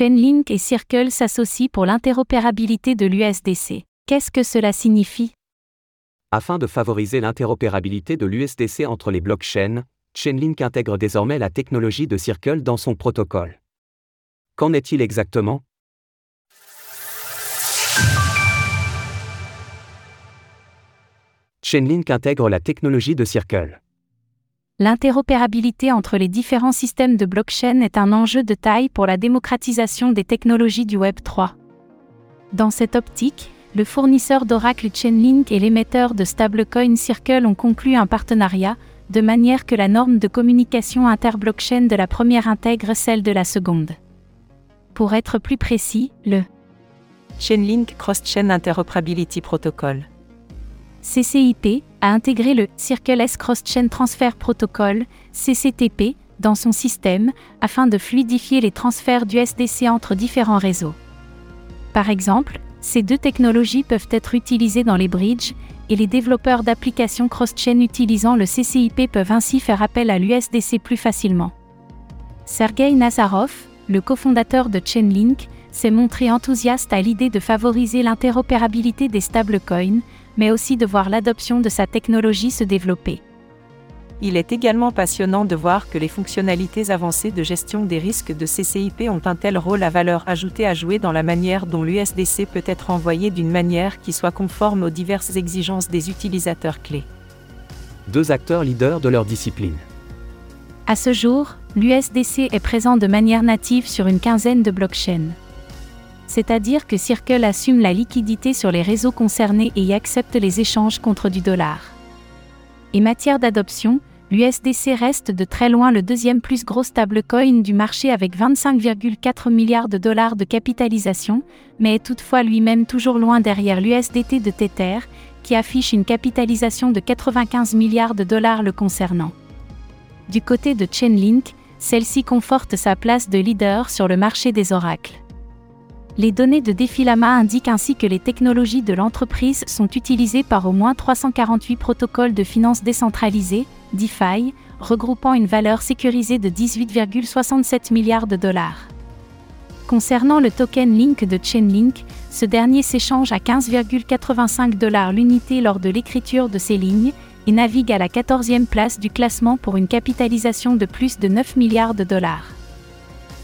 Chainlink et Circle s'associent pour l'interopérabilité de l'USDC. Qu'est-ce que cela signifie? Afin de favoriser l'interopérabilité de l'USDC entre les blockchains, Chainlink intègre désormais la technologie de Circle dans son protocole. Qu'en est-il exactement? Chainlink intègre la technologie de Circle. L'interopérabilité entre les différents systèmes de blockchain est un enjeu de taille pour la démocratisation des technologies du Web 3. Dans cette optique, le fournisseur d'Oracle Chainlink et l'émetteur de stablecoin Circle ont conclu un partenariat, de manière que la norme de communication interblockchain de la première intègre celle de la seconde. Pour être plus précis, le Chainlink Cross-Chain Interoperability Protocol CCIP a intégré le Circle S Cross-Chain Transfer Protocol, CCTP, dans son système, afin de fluidifier les transferts du SDC entre différents réseaux. Par exemple, ces deux technologies peuvent être utilisées dans les bridges, et les développeurs d'applications cross-chain utilisant le CCIP peuvent ainsi faire appel à l'USDC plus facilement. Sergei Nazarov, le cofondateur de Chainlink, s'est montré enthousiaste à l'idée de favoriser l'interopérabilité des stablecoins, mais aussi de voir l'adoption de sa technologie se développer. Il est également passionnant de voir que les fonctionnalités avancées de gestion des risques de CCIP ont un tel rôle à valeur ajoutée à jouer dans la manière dont l'USDC peut être envoyé d'une manière qui soit conforme aux diverses exigences des utilisateurs clés. Deux acteurs leaders de leur discipline. À ce jour, l'USDC est présent de manière native sur une quinzaine de blockchains c'est-à-dire que Circle assume la liquidité sur les réseaux concernés et y accepte les échanges contre du dollar. Et matière d'adoption, l'USDC reste de très loin le deuxième plus gros stablecoin du marché avec 25,4 milliards de dollars de capitalisation, mais est toutefois lui-même toujours loin derrière l'USDT de Tether, qui affiche une capitalisation de 95 milliards de dollars le concernant. Du côté de Chainlink, celle-ci conforte sa place de leader sur le marché des oracles. Les données de Defilama indiquent ainsi que les technologies de l'entreprise sont utilisées par au moins 348 protocoles de finances décentralisées, DeFi, regroupant une valeur sécurisée de 18,67 milliards de dollars. Concernant le token Link de Chainlink, ce dernier s'échange à 15,85 dollars l'unité lors de l'écriture de ces lignes et navigue à la 14e place du classement pour une capitalisation de plus de 9 milliards de dollars.